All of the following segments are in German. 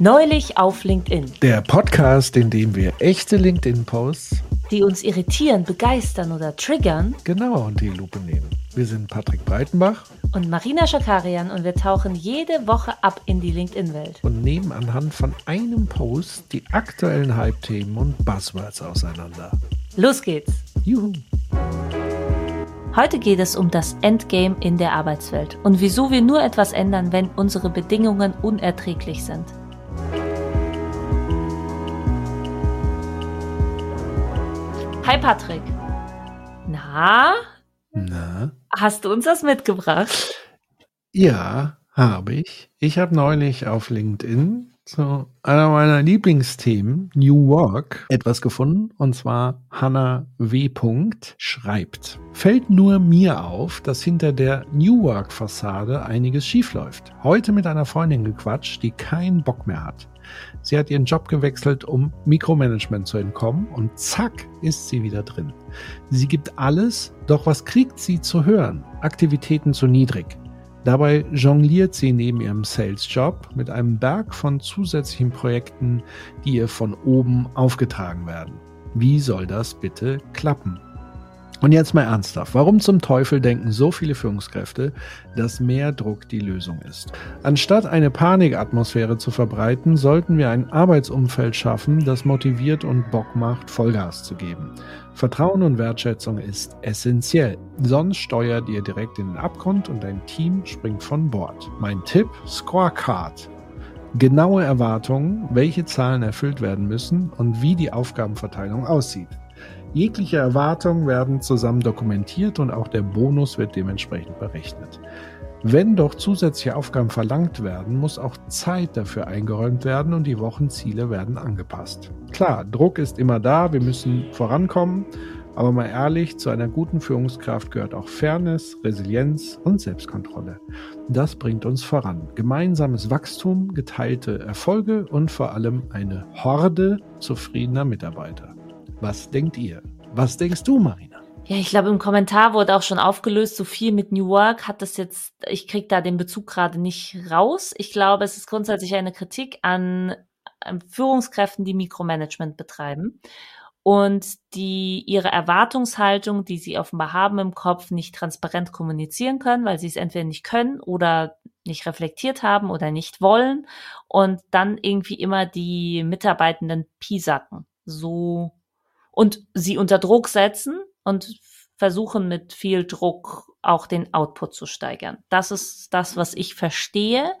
Neulich auf LinkedIn. Der Podcast, in dem wir echte LinkedIn-Posts, die uns irritieren, begeistern oder triggern, genau unter die Lupe nehmen. Wir sind Patrick Breitenbach und Marina Schakarian und wir tauchen jede Woche ab in die LinkedIn-Welt und nehmen anhand von einem Post die aktuellen Hype-Themen und Buzzwords auseinander. Los geht's! Juhu! Heute geht es um das Endgame in der Arbeitswelt und wieso wir nur etwas ändern, wenn unsere Bedingungen unerträglich sind. Hi Patrick. Na? Na? Hast du uns das mitgebracht? Ja, habe ich. Ich habe neulich auf LinkedIn zu einer meiner Lieblingsthemen, New Work, etwas gefunden. Und zwar Hannah W. schreibt. Fällt nur mir auf, dass hinter der New Work-Fassade einiges schiefläuft. Heute mit einer Freundin gequatscht, die keinen Bock mehr hat. Sie hat ihren Job gewechselt, um Mikromanagement zu entkommen und zack ist sie wieder drin. Sie gibt alles, doch was kriegt sie zu hören? Aktivitäten zu niedrig. Dabei jongliert sie neben ihrem Sales-Job mit einem Berg von zusätzlichen Projekten, die ihr von oben aufgetragen werden. Wie soll das bitte klappen? Und jetzt mal ernsthaft. Warum zum Teufel denken so viele Führungskräfte, dass mehr Druck die Lösung ist? Anstatt eine Panikatmosphäre zu verbreiten, sollten wir ein Arbeitsumfeld schaffen, das motiviert und Bock macht, Vollgas zu geben. Vertrauen und Wertschätzung ist essentiell. Sonst steuert ihr direkt in den Abgrund und dein Team springt von Bord. Mein Tipp, Scorecard. Genaue Erwartungen, welche Zahlen erfüllt werden müssen und wie die Aufgabenverteilung aussieht. Jegliche Erwartungen werden zusammen dokumentiert und auch der Bonus wird dementsprechend berechnet. Wenn doch zusätzliche Aufgaben verlangt werden, muss auch Zeit dafür eingeräumt werden und die Wochenziele werden angepasst. Klar, Druck ist immer da, wir müssen vorankommen, aber mal ehrlich, zu einer guten Führungskraft gehört auch Fairness, Resilienz und Selbstkontrolle. Das bringt uns voran. Gemeinsames Wachstum, geteilte Erfolge und vor allem eine Horde zufriedener Mitarbeiter. Was denkt ihr? Was denkst du, Marina? Ja, ich glaube, im Kommentar wurde auch schon aufgelöst, so viel mit New Work hat das jetzt, ich kriege da den Bezug gerade nicht raus. Ich glaube, es ist grundsätzlich eine Kritik an, an Führungskräften, die Mikromanagement betreiben und die ihre Erwartungshaltung, die sie offenbar haben im Kopf, nicht transparent kommunizieren können, weil sie es entweder nicht können oder nicht reflektiert haben oder nicht wollen und dann irgendwie immer die Mitarbeitenden piesacken. So und sie unter Druck setzen und versuchen mit viel Druck auch den Output zu steigern. Das ist das, was ich verstehe.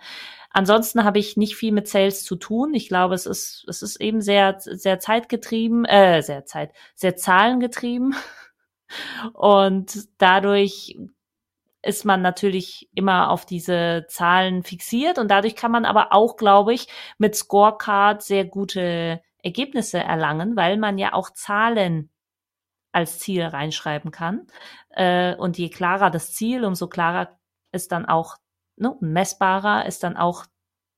Ansonsten habe ich nicht viel mit Sales zu tun. Ich glaube, es ist, es ist eben sehr, sehr zeitgetrieben, äh, sehr zeit, sehr zahlengetrieben. Und dadurch ist man natürlich immer auf diese Zahlen fixiert und dadurch kann man aber auch, glaube ich, mit Scorecard sehr gute Ergebnisse erlangen, weil man ja auch Zahlen als Ziel reinschreiben kann. Äh, und je klarer das Ziel, umso klarer ist dann auch, ne, messbarer ist dann auch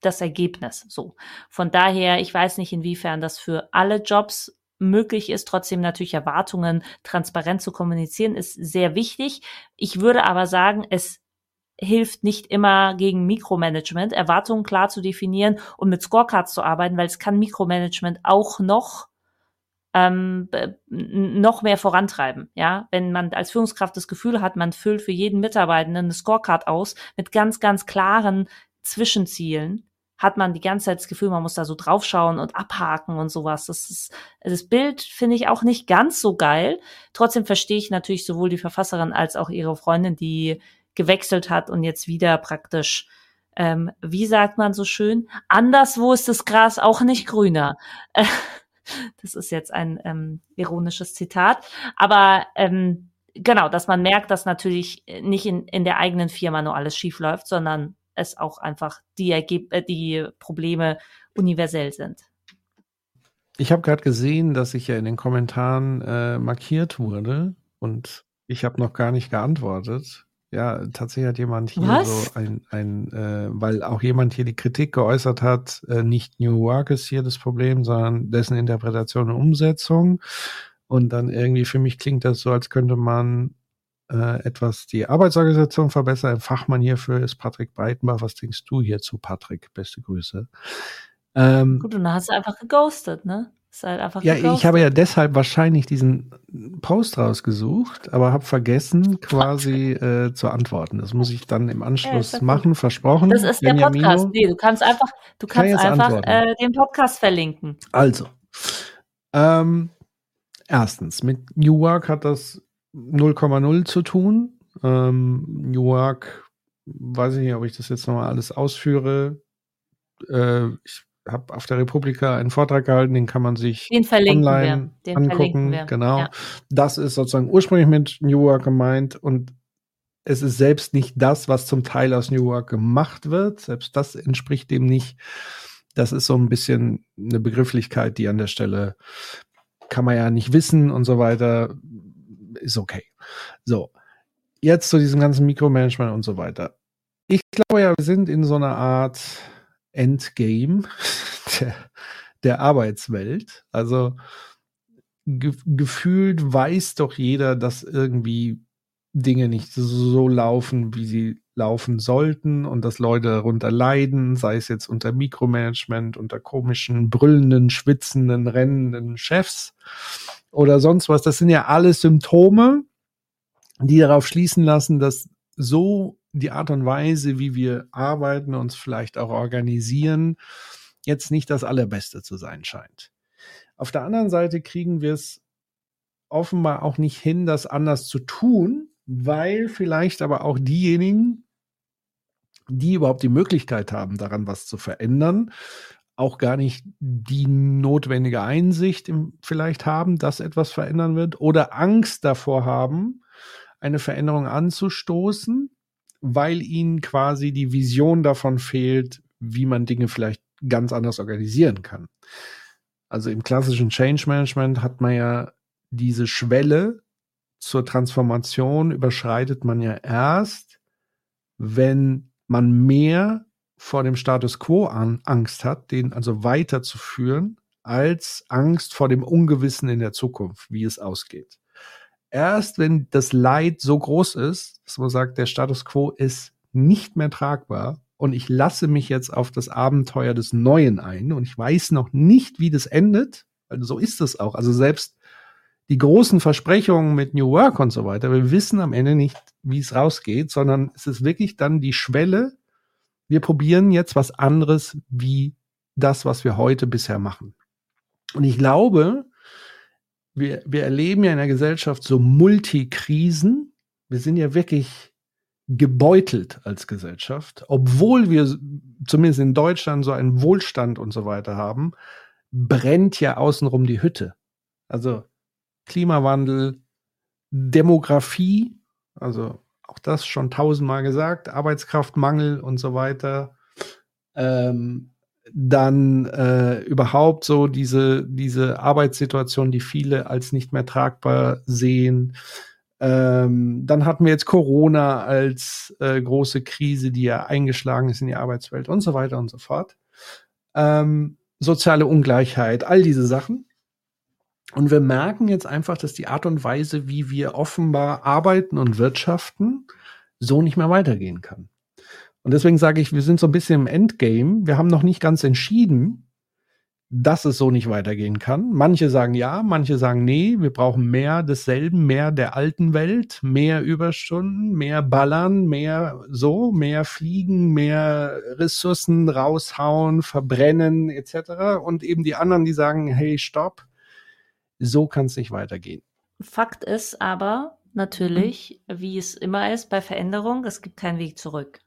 das Ergebnis. So. Von daher, ich weiß nicht, inwiefern das für alle Jobs möglich ist, trotzdem natürlich Erwartungen transparent zu kommunizieren, ist sehr wichtig. Ich würde aber sagen, es hilft nicht immer gegen Mikromanagement, Erwartungen klar zu definieren und mit Scorecards zu arbeiten, weil es kann Mikromanagement auch noch ähm, noch mehr vorantreiben. Ja, wenn man als Führungskraft das Gefühl hat, man füllt für jeden Mitarbeitenden eine Scorecard aus mit ganz, ganz klaren Zwischenzielen, hat man die ganze Zeit das Gefühl, man muss da so draufschauen und abhaken und sowas. Das ist, das Bild finde ich auch nicht ganz so geil. Trotzdem verstehe ich natürlich sowohl die Verfasserin als auch ihre Freundin, die gewechselt hat und jetzt wieder praktisch, ähm, wie sagt man so schön, anderswo ist das Gras auch nicht grüner. das ist jetzt ein ähm, ironisches Zitat. Aber ähm, genau, dass man merkt, dass natürlich nicht in, in der eigenen Firma nur alles schief läuft, sondern es auch einfach die, Ergeb äh, die Probleme universell sind. Ich habe gerade gesehen, dass ich ja in den Kommentaren äh, markiert wurde und ich habe noch gar nicht geantwortet. Ja, tatsächlich hat jemand hier Was? so ein, ein äh, weil auch jemand hier die Kritik geäußert hat, äh, nicht New Work ist hier das Problem, sondern dessen Interpretation und Umsetzung. Und dann irgendwie für mich klingt das so, als könnte man äh, etwas die Arbeitsorganisation verbessern. Ein Fachmann hierfür ist Patrick Breitenbach. Was denkst du hierzu, Patrick? Beste Grüße. Ähm, Gut, und dann hast du einfach geghostet, ne? Ist halt einfach ja, ich habe ja deshalb wahrscheinlich diesen Post rausgesucht, aber habe vergessen, quasi äh, zu antworten. Das muss ich dann im Anschluss ja, machen, versprochen. Das ist Benjamino. der Podcast. Nee, du kannst einfach, du kannst kann einfach äh, den Podcast verlinken. Also, ähm, erstens, mit New Work hat das 0,0 zu tun. Ähm, New Work, weiß ich nicht, ob ich das jetzt nochmal alles ausführe. Äh, ich habe auf der Republika einen Vortrag gehalten, den kann man sich online angucken. Genau. Ja. Das ist sozusagen ursprünglich mit New Work gemeint und es ist selbst nicht das, was zum Teil aus New Work gemacht wird. Selbst das entspricht dem nicht. Das ist so ein bisschen eine Begrifflichkeit, die an der Stelle kann man ja nicht wissen und so weiter. Ist okay. So. Jetzt zu diesem ganzen Mikromanagement und so weiter. Ich glaube ja, wir sind in so einer Art Endgame der, der Arbeitswelt. Also ge gefühlt weiß doch jeder, dass irgendwie Dinge nicht so laufen, wie sie laufen sollten und dass Leute darunter leiden, sei es jetzt unter Mikromanagement, unter komischen, brüllenden, schwitzenden, rennenden Chefs oder sonst was. Das sind ja alles Symptome, die darauf schließen lassen, dass so die Art und Weise, wie wir arbeiten, uns vielleicht auch organisieren, jetzt nicht das Allerbeste zu sein scheint. Auf der anderen Seite kriegen wir es offenbar auch nicht hin, das anders zu tun, weil vielleicht aber auch diejenigen, die überhaupt die Möglichkeit haben, daran was zu verändern, auch gar nicht die notwendige Einsicht vielleicht haben, dass etwas verändern wird oder Angst davor haben, eine Veränderung anzustoßen, weil ihnen quasi die Vision davon fehlt, wie man Dinge vielleicht ganz anders organisieren kann. Also im klassischen Change Management hat man ja diese Schwelle zur Transformation überschreitet man ja erst, wenn man mehr vor dem Status quo an Angst hat, den also weiterzuführen, als Angst vor dem Ungewissen in der Zukunft, wie es ausgeht erst wenn das Leid so groß ist, dass man sagt, der Status quo ist nicht mehr tragbar und ich lasse mich jetzt auf das Abenteuer des Neuen ein und ich weiß noch nicht, wie das endet, also so ist es auch. Also selbst die großen Versprechungen mit New Work und so weiter, wir wissen am Ende nicht, wie es rausgeht, sondern es ist wirklich dann die Schwelle, wir probieren jetzt was anderes wie das, was wir heute bisher machen. Und ich glaube, wir, wir erleben ja in der Gesellschaft so Multikrisen. Wir sind ja wirklich gebeutelt als Gesellschaft, obwohl wir zumindest in Deutschland so einen Wohlstand und so weiter haben, brennt ja außenrum die Hütte. Also Klimawandel, Demografie, also auch das schon tausendmal gesagt, Arbeitskraftmangel und so weiter. Ähm, dann äh, überhaupt so diese, diese Arbeitssituation, die viele als nicht mehr tragbar sehen. Ähm, dann hatten wir jetzt Corona als äh, große Krise, die ja eingeschlagen ist in die Arbeitswelt und so weiter und so fort. Ähm, soziale Ungleichheit, all diese Sachen. Und wir merken jetzt einfach, dass die Art und Weise, wie wir offenbar arbeiten und wirtschaften, so nicht mehr weitergehen kann. Und deswegen sage ich, wir sind so ein bisschen im Endgame. Wir haben noch nicht ganz entschieden, dass es so nicht weitergehen kann. Manche sagen ja, manche sagen nee, wir brauchen mehr desselben, mehr der alten Welt, mehr Überstunden, mehr Ballern, mehr so, mehr Fliegen, mehr Ressourcen raushauen, verbrennen etc. Und eben die anderen, die sagen, hey, stopp, so kann es nicht weitergehen. Fakt ist aber natürlich, mhm. wie es immer ist bei Veränderung, es gibt keinen Weg zurück.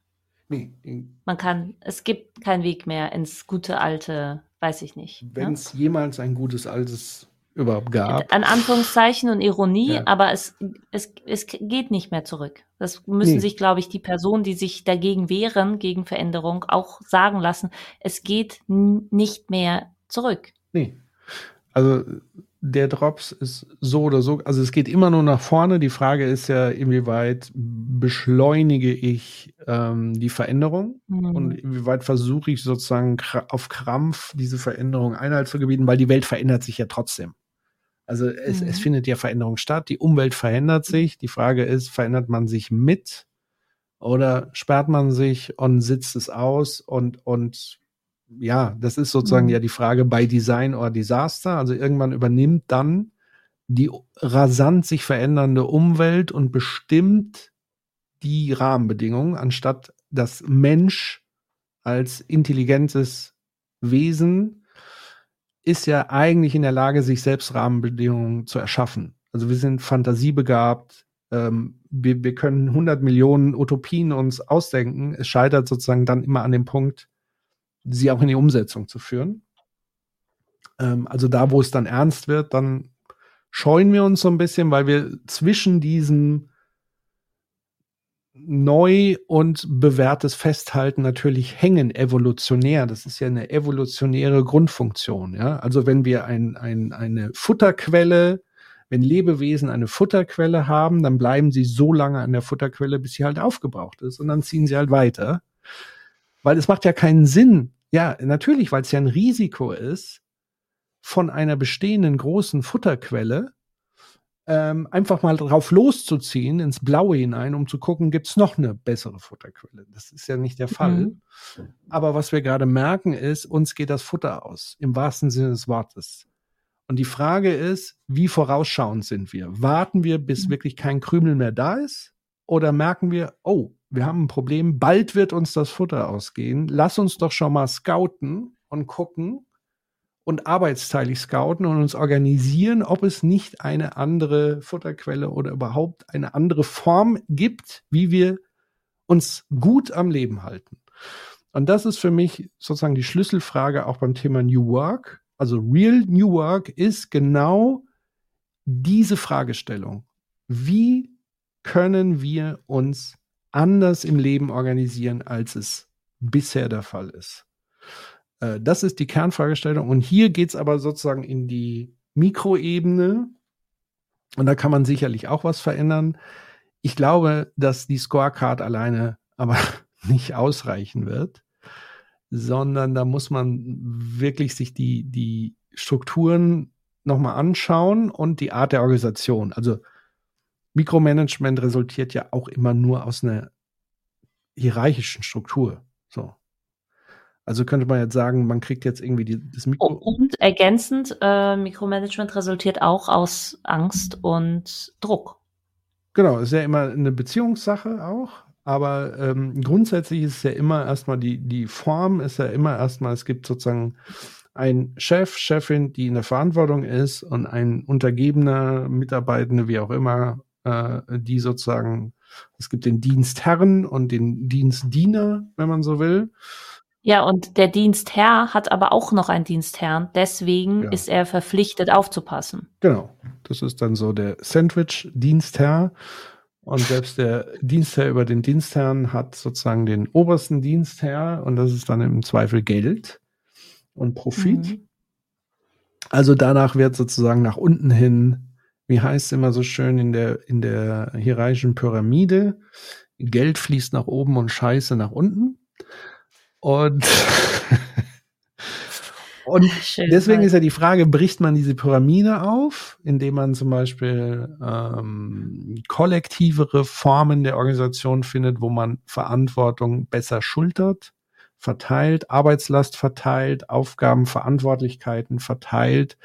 Nee. Man kann, es gibt keinen Weg mehr ins gute alte, weiß ich nicht. Ne? Wenn es ja? jemals ein gutes altes überhaupt gab. An Anführungszeichen und Ironie, ja. aber es, es, es geht nicht mehr zurück. Das müssen nee. sich, glaube ich, die Personen, die sich dagegen wehren, gegen Veränderung, auch sagen lassen. Es geht nicht mehr zurück. Nee. Also der Drops ist so oder so, also es geht immer nur nach vorne. Die Frage ist ja, inwieweit beschleunige ich ähm, die Veränderung mhm. und inwieweit versuche ich sozusagen auf Krampf diese Veränderung Einhalt zu gebieten, weil die Welt verändert sich ja trotzdem. Also es, mhm. es findet ja Veränderung statt, die Umwelt verändert sich. Die Frage ist, verändert man sich mit oder sperrt man sich und sitzt es aus und, und ja, das ist sozusagen mhm. ja die Frage bei Design or Disaster. Also irgendwann übernimmt dann die rasant sich verändernde Umwelt und bestimmt die Rahmenbedingungen, anstatt dass Mensch als intelligentes Wesen ist ja eigentlich in der Lage, sich selbst Rahmenbedingungen zu erschaffen. Also wir sind fantasiebegabt, ähm, wir, wir können 100 Millionen Utopien uns ausdenken. Es scheitert sozusagen dann immer an dem Punkt, sie auch in die Umsetzung zu führen. Ähm, also da, wo es dann ernst wird, dann scheuen wir uns so ein bisschen, weil wir zwischen diesem neu und bewährtes Festhalten natürlich hängen evolutionär. Das ist ja eine evolutionäre Grundfunktion. Ja? Also wenn wir ein, ein, eine Futterquelle, wenn Lebewesen eine Futterquelle haben, dann bleiben sie so lange an der Futterquelle, bis sie halt aufgebraucht ist und dann ziehen sie halt weiter. Weil es macht ja keinen Sinn. Ja, natürlich, weil es ja ein Risiko ist, von einer bestehenden großen Futterquelle ähm, einfach mal drauf loszuziehen, ins Blaue hinein, um zu gucken, gibt's noch eine bessere Futterquelle. Das ist ja nicht der Fall. Mhm. Aber was wir gerade merken ist, uns geht das Futter aus, im wahrsten Sinne des Wortes. Und die Frage ist, wie vorausschauend sind wir? Warten wir, bis mhm. wirklich kein Krümel mehr da ist? Oder merken wir, oh, wir haben ein Problem, bald wird uns das Futter ausgehen. Lass uns doch schon mal scouten und gucken, und arbeitsteilig scouten und uns organisieren, ob es nicht eine andere Futterquelle oder überhaupt eine andere Form gibt, wie wir uns gut am Leben halten. Und das ist für mich sozusagen die Schlüsselfrage auch beim Thema New Work. Also Real New Work ist genau diese Fragestellung. Wie können wir uns anders im Leben organisieren, als es bisher der Fall ist? Äh, das ist die Kernfragestellung. Und hier geht es aber sozusagen in die Mikroebene. Und da kann man sicherlich auch was verändern. Ich glaube, dass die Scorecard alleine aber nicht ausreichen wird, sondern da muss man wirklich sich die, die Strukturen nochmal anschauen und die Art der Organisation. Also Mikromanagement resultiert ja auch immer nur aus einer hierarchischen Struktur. So. Also könnte man jetzt sagen, man kriegt jetzt irgendwie die, das Mikro. Und ergänzend, äh, Mikromanagement resultiert auch aus Angst und Druck. Genau, ist ja immer eine Beziehungssache auch. Aber ähm, grundsätzlich ist es ja immer erstmal die, die Form ist ja immer erstmal, es gibt sozusagen ein Chef, Chefin, die in der Verantwortung ist und ein untergebener Mitarbeitende, wie auch immer, äh, die sozusagen, es gibt den Dienstherren und den Dienstdiener, wenn man so will. Ja, und der Dienstherr hat aber auch noch einen Dienstherrn. Deswegen ja. ist er verpflichtet aufzupassen. Genau. Das ist dann so der Sandwich-Dienstherr. Und selbst der Dienstherr über den Dienstherrn hat sozusagen den obersten Dienstherr und das ist dann im Zweifel Geld und Profit. Mhm. Also danach wird sozusagen nach unten hin, wie heißt es immer so schön in der, in der hierarchischen Pyramide, Geld fließt nach oben und Scheiße nach unten. Und, und Schön, deswegen halt. ist ja die Frage, bricht man diese Pyramide auf, indem man zum Beispiel ähm, kollektivere Formen der Organisation findet, wo man Verantwortung besser schultert, verteilt, Arbeitslast verteilt, Aufgaben, Verantwortlichkeiten verteilt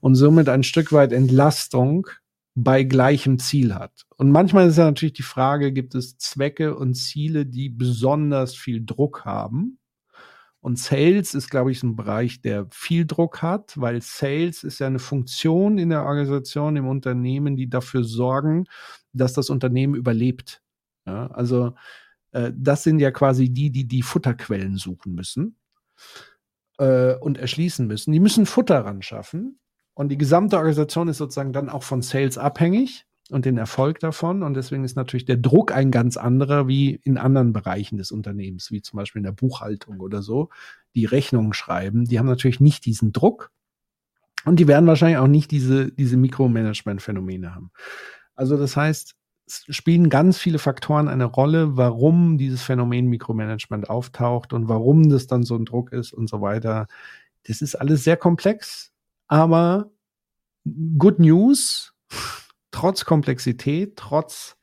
und somit ein Stück weit Entlastung bei gleichem Ziel hat. Und manchmal ist ja natürlich die Frage, gibt es Zwecke und Ziele, die besonders viel Druck haben? Und Sales ist, glaube ich, ein Bereich, der viel Druck hat, weil Sales ist ja eine Funktion in der Organisation, im Unternehmen, die dafür sorgen, dass das Unternehmen überlebt. Ja, also äh, das sind ja quasi die, die die Futterquellen suchen müssen äh, und erschließen müssen. Die müssen Futter ran schaffen. Und die gesamte Organisation ist sozusagen dann auch von Sales abhängig und den Erfolg davon. Und deswegen ist natürlich der Druck ein ganz anderer wie in anderen Bereichen des Unternehmens, wie zum Beispiel in der Buchhaltung oder so, die Rechnungen schreiben. Die haben natürlich nicht diesen Druck und die werden wahrscheinlich auch nicht diese, diese Mikromanagement-Phänomene haben. Also das heißt, es spielen ganz viele Faktoren eine Rolle, warum dieses Phänomen Mikromanagement auftaucht und warum das dann so ein Druck ist und so weiter. Das ist alles sehr komplex, aber Good News, trotz Komplexität, trotz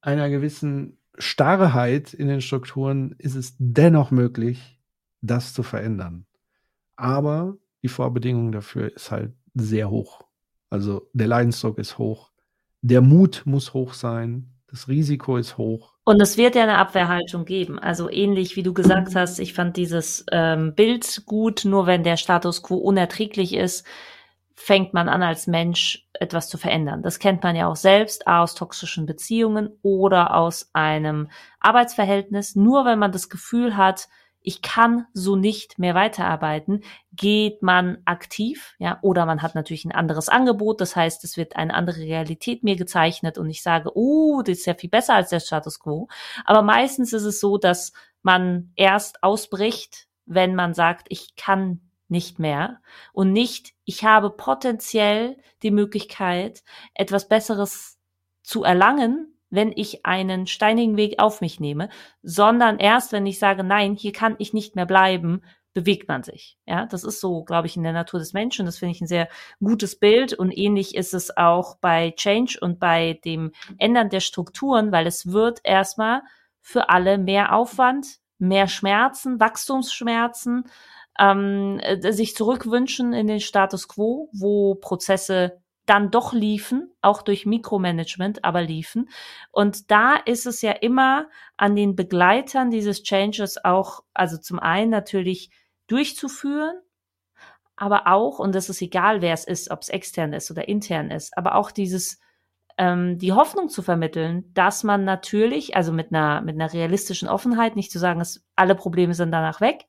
einer gewissen Starrheit in den Strukturen ist es dennoch möglich, das zu verändern. Aber die Vorbedingung dafür ist halt sehr hoch. Also der Leidensdruck ist hoch, der Mut muss hoch sein, das Risiko ist hoch. Und es wird ja eine Abwehrhaltung geben. Also ähnlich wie du gesagt hast, ich fand dieses ähm, Bild gut, nur wenn der Status quo unerträglich ist, fängt man an als Mensch etwas zu verändern. Das kennt man ja auch selbst aus toxischen Beziehungen oder aus einem Arbeitsverhältnis. Nur wenn man das Gefühl hat, ich kann so nicht mehr weiterarbeiten, geht man aktiv, ja, oder man hat natürlich ein anderes Angebot, das heißt, es wird eine andere Realität mir gezeichnet und ich sage, oh, das ist ja viel besser als der Status quo. Aber meistens ist es so, dass man erst ausbricht, wenn man sagt, ich kann nicht mehr und nicht, ich habe potenziell die Möglichkeit, etwas Besseres zu erlangen, wenn ich einen steinigen Weg auf mich nehme, sondern erst, wenn ich sage, nein, hier kann ich nicht mehr bleiben, bewegt man sich. Ja, das ist so, glaube ich, in der Natur des Menschen. Das finde ich ein sehr gutes Bild und ähnlich ist es auch bei Change und bei dem Ändern der Strukturen, weil es wird erstmal für alle mehr Aufwand, mehr Schmerzen, Wachstumsschmerzen, ähm, äh, sich zurückwünschen in den Status quo, wo Prozesse dann doch liefen, auch durch Mikromanagement, aber liefen. Und da ist es ja immer an den Begleitern dieses Changes auch, also zum einen natürlich durchzuführen, aber auch, und das ist egal, wer es ist, ob es extern ist oder intern ist, aber auch dieses, ähm, die Hoffnung zu vermitteln, dass man natürlich, also mit einer, mit einer realistischen Offenheit, nicht zu sagen, dass alle Probleme sind danach weg,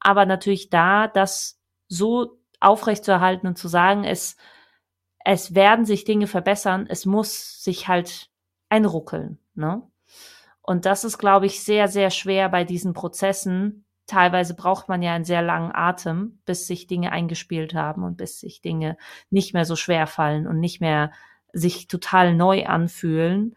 aber natürlich da, das so aufrechtzuerhalten und zu sagen, es, es werden sich Dinge verbessern, es muss sich halt einruckeln. Ne? Und das ist, glaube ich, sehr, sehr schwer bei diesen Prozessen. Teilweise braucht man ja einen sehr langen Atem, bis sich Dinge eingespielt haben und bis sich Dinge nicht mehr so schwer fallen und nicht mehr sich total neu anfühlen.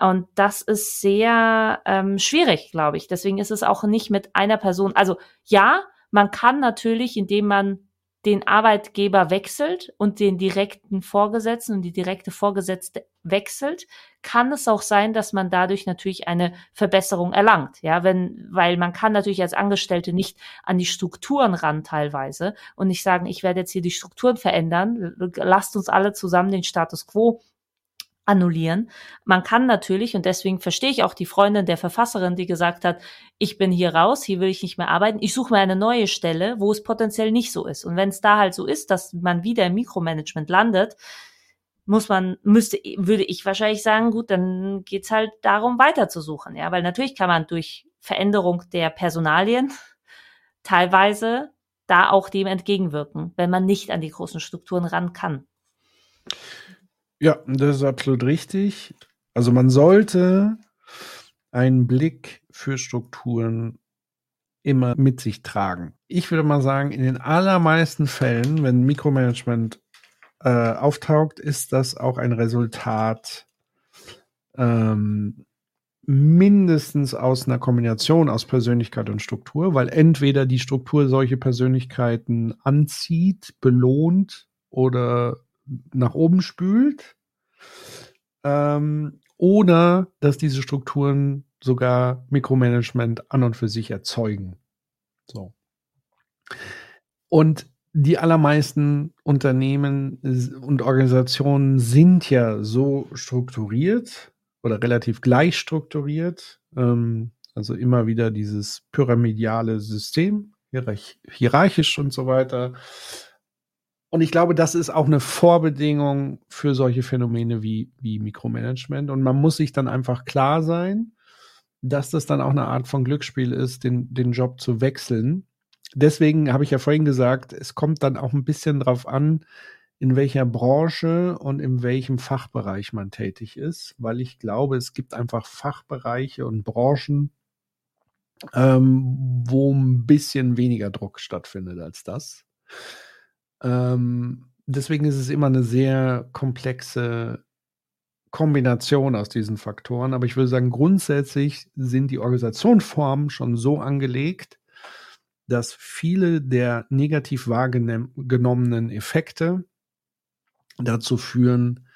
Und das ist sehr ähm, schwierig, glaube ich. Deswegen ist es auch nicht mit einer Person. Also ja, man kann natürlich, indem man den Arbeitgeber wechselt und den direkten Vorgesetzten und die direkte Vorgesetzte wechselt, kann es auch sein, dass man dadurch natürlich eine Verbesserung erlangt. Ja, wenn, weil man kann natürlich als Angestellte nicht an die Strukturen ran teilweise und nicht sagen, ich werde jetzt hier die Strukturen verändern, lasst uns alle zusammen den Status quo annullieren. Man kann natürlich, und deswegen verstehe ich auch die Freundin der Verfasserin, die gesagt hat, ich bin hier raus, hier will ich nicht mehr arbeiten, ich suche mir eine neue Stelle, wo es potenziell nicht so ist. Und wenn es da halt so ist, dass man wieder im Mikromanagement landet, muss man, müsste, würde ich wahrscheinlich sagen, gut, dann geht's halt darum, weiter zu suchen. Ja, weil natürlich kann man durch Veränderung der Personalien teilweise da auch dem entgegenwirken, wenn man nicht an die großen Strukturen ran kann. Ja, das ist absolut richtig. Also man sollte einen Blick für Strukturen immer mit sich tragen. Ich würde mal sagen, in den allermeisten Fällen, wenn Mikromanagement äh, auftaucht, ist das auch ein Resultat ähm, mindestens aus einer Kombination aus Persönlichkeit und Struktur, weil entweder die Struktur solche Persönlichkeiten anzieht, belohnt oder nach oben spült. Ähm, oder dass diese Strukturen sogar Mikromanagement an und für sich erzeugen. So. Und die allermeisten Unternehmen und Organisationen sind ja so strukturiert oder relativ gleich strukturiert. Ähm, also immer wieder dieses pyramidale System, hierarchisch und so weiter. Und ich glaube, das ist auch eine Vorbedingung für solche Phänomene wie, wie Mikromanagement. Und man muss sich dann einfach klar sein, dass das dann auch eine Art von Glücksspiel ist, den, den Job zu wechseln. Deswegen habe ich ja vorhin gesagt, es kommt dann auch ein bisschen drauf an, in welcher Branche und in welchem Fachbereich man tätig ist, weil ich glaube, es gibt einfach Fachbereiche und Branchen, ähm, wo ein bisschen weniger Druck stattfindet als das. Ähm, deswegen ist es immer eine sehr komplexe Kombination aus diesen Faktoren. Aber ich würde sagen, grundsätzlich sind die Organisationsformen schon so angelegt, dass viele der negativ wahrgenommenen Effekte dazu führen,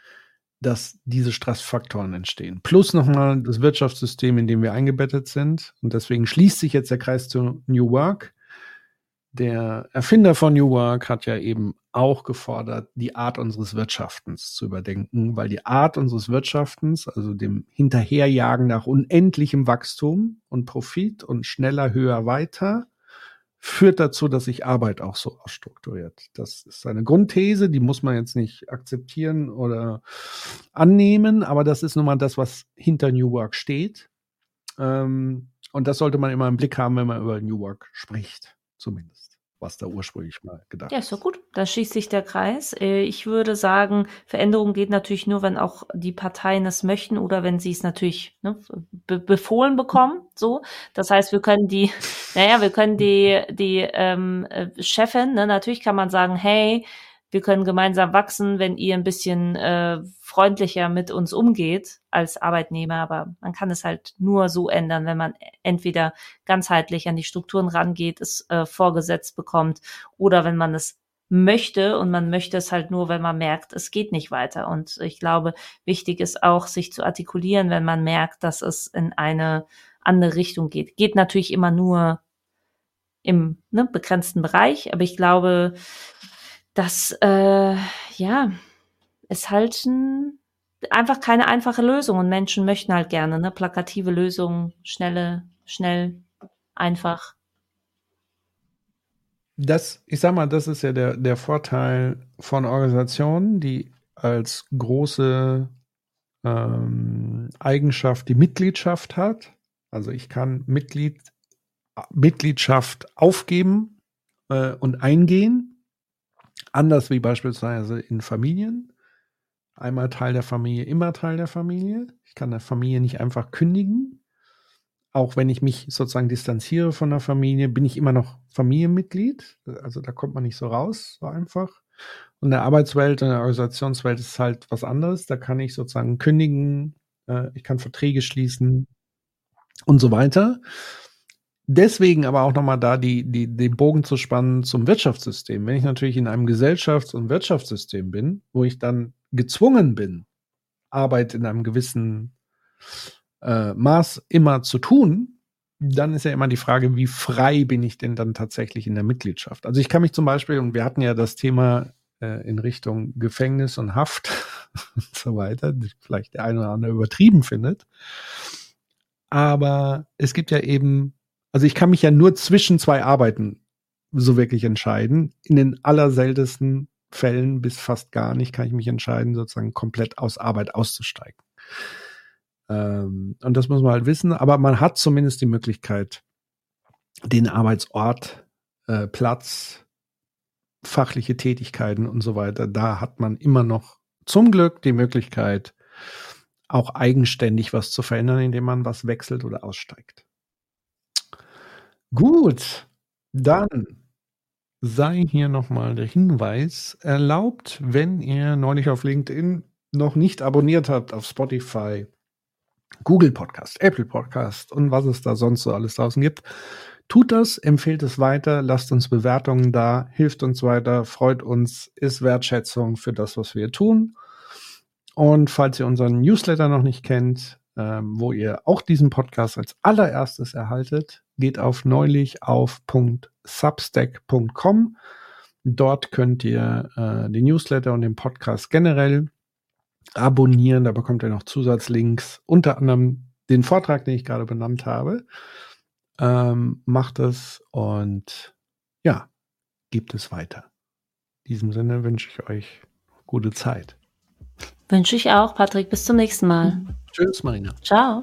dass diese Stressfaktoren entstehen. Plus nochmal das Wirtschaftssystem, in dem wir eingebettet sind. Und deswegen schließt sich jetzt der Kreis zu New Work der Erfinder von New Work hat ja eben auch gefordert, die Art unseres Wirtschaftens zu überdenken, weil die Art unseres Wirtschaftens, also dem Hinterherjagen nach unendlichem Wachstum und Profit und schneller, höher, weiter, führt dazu, dass sich Arbeit auch so ausstrukturiert. Das ist eine Grundthese, die muss man jetzt nicht akzeptieren oder annehmen, aber das ist nun mal das, was hinter New Work steht. Ähm, und das sollte man immer im Blick haben, wenn man über New Work spricht, zumindest was da ursprünglich mal gedacht ist. Ja, ist doch gut. Da schließt sich der Kreis. Äh, ich würde sagen, Veränderung geht natürlich nur, wenn auch die Parteien es möchten oder wenn sie es natürlich ne, be befohlen bekommen. So, das heißt, wir können die, naja, wir können die die ähm, äh, Chefin, ne, natürlich kann man sagen, hey, wir können gemeinsam wachsen, wenn ihr ein bisschen äh, freundlicher mit uns umgeht als Arbeitnehmer. Aber man kann es halt nur so ändern, wenn man entweder ganzheitlich an die Strukturen rangeht, es äh, vorgesetzt bekommt oder wenn man es möchte und man möchte es halt nur, wenn man merkt, es geht nicht weiter. Und ich glaube, wichtig ist auch, sich zu artikulieren, wenn man merkt, dass es in eine andere Richtung geht. Geht natürlich immer nur im ne, begrenzten Bereich, aber ich glaube, dass äh, ja es halt ein, einfach keine einfache Lösung und Menschen möchten halt gerne ne plakative Lösungen, schnelle, schnell, einfach. Das, ich sag mal, das ist ja der, der Vorteil von Organisationen, die als große ähm, Eigenschaft die Mitgliedschaft hat. Also ich kann Mitglied, Mitgliedschaft aufgeben äh, und eingehen Anders wie beispielsweise in Familien. Einmal Teil der Familie, immer Teil der Familie. Ich kann der Familie nicht einfach kündigen. Auch wenn ich mich sozusagen distanziere von der Familie, bin ich immer noch Familienmitglied. Also da kommt man nicht so raus, so einfach. Und in der Arbeitswelt, in der Organisationswelt ist halt was anderes. Da kann ich sozusagen kündigen, äh, ich kann Verträge schließen und so weiter deswegen aber auch nochmal da die, die, den Bogen zu spannen zum Wirtschaftssystem. Wenn ich natürlich in einem Gesellschafts- und Wirtschaftssystem bin, wo ich dann gezwungen bin, Arbeit in einem gewissen äh, Maß immer zu tun, dann ist ja immer die Frage, wie frei bin ich denn dann tatsächlich in der Mitgliedschaft? Also ich kann mich zum Beispiel, und wir hatten ja das Thema äh, in Richtung Gefängnis und Haft und so weiter, vielleicht der eine oder andere übertrieben findet. Aber es gibt ja eben also ich kann mich ja nur zwischen zwei Arbeiten so wirklich entscheiden. In den allerseltensten Fällen bis fast gar nicht kann ich mich entscheiden, sozusagen komplett aus Arbeit auszusteigen. Ähm, und das muss man halt wissen. Aber man hat zumindest die Möglichkeit, den Arbeitsort, äh, Platz, fachliche Tätigkeiten und so weiter, da hat man immer noch zum Glück die Möglichkeit, auch eigenständig was zu verändern, indem man was wechselt oder aussteigt. Gut, dann sei hier nochmal der Hinweis erlaubt, wenn ihr neulich auf LinkedIn noch nicht abonniert habt auf Spotify, Google Podcast, Apple Podcast und was es da sonst so alles draußen gibt. Tut das, empfehlt es weiter, lasst uns Bewertungen da, hilft uns weiter, freut uns, ist Wertschätzung für das, was wir tun. Und falls ihr unseren Newsletter noch nicht kennt, ähm, wo ihr auch diesen Podcast als allererstes erhaltet, geht auf neulich auf .substack.com. Dort könnt ihr äh, den Newsletter und den Podcast generell abonnieren. Da bekommt ihr noch Zusatzlinks, unter anderem den Vortrag, den ich gerade benannt habe. Ähm, macht es und ja, gibt es weiter. In diesem Sinne wünsche ich euch gute Zeit. Wünsche ich auch, Patrick. Bis zum nächsten Mal. Tschüss, Marina. Ciao.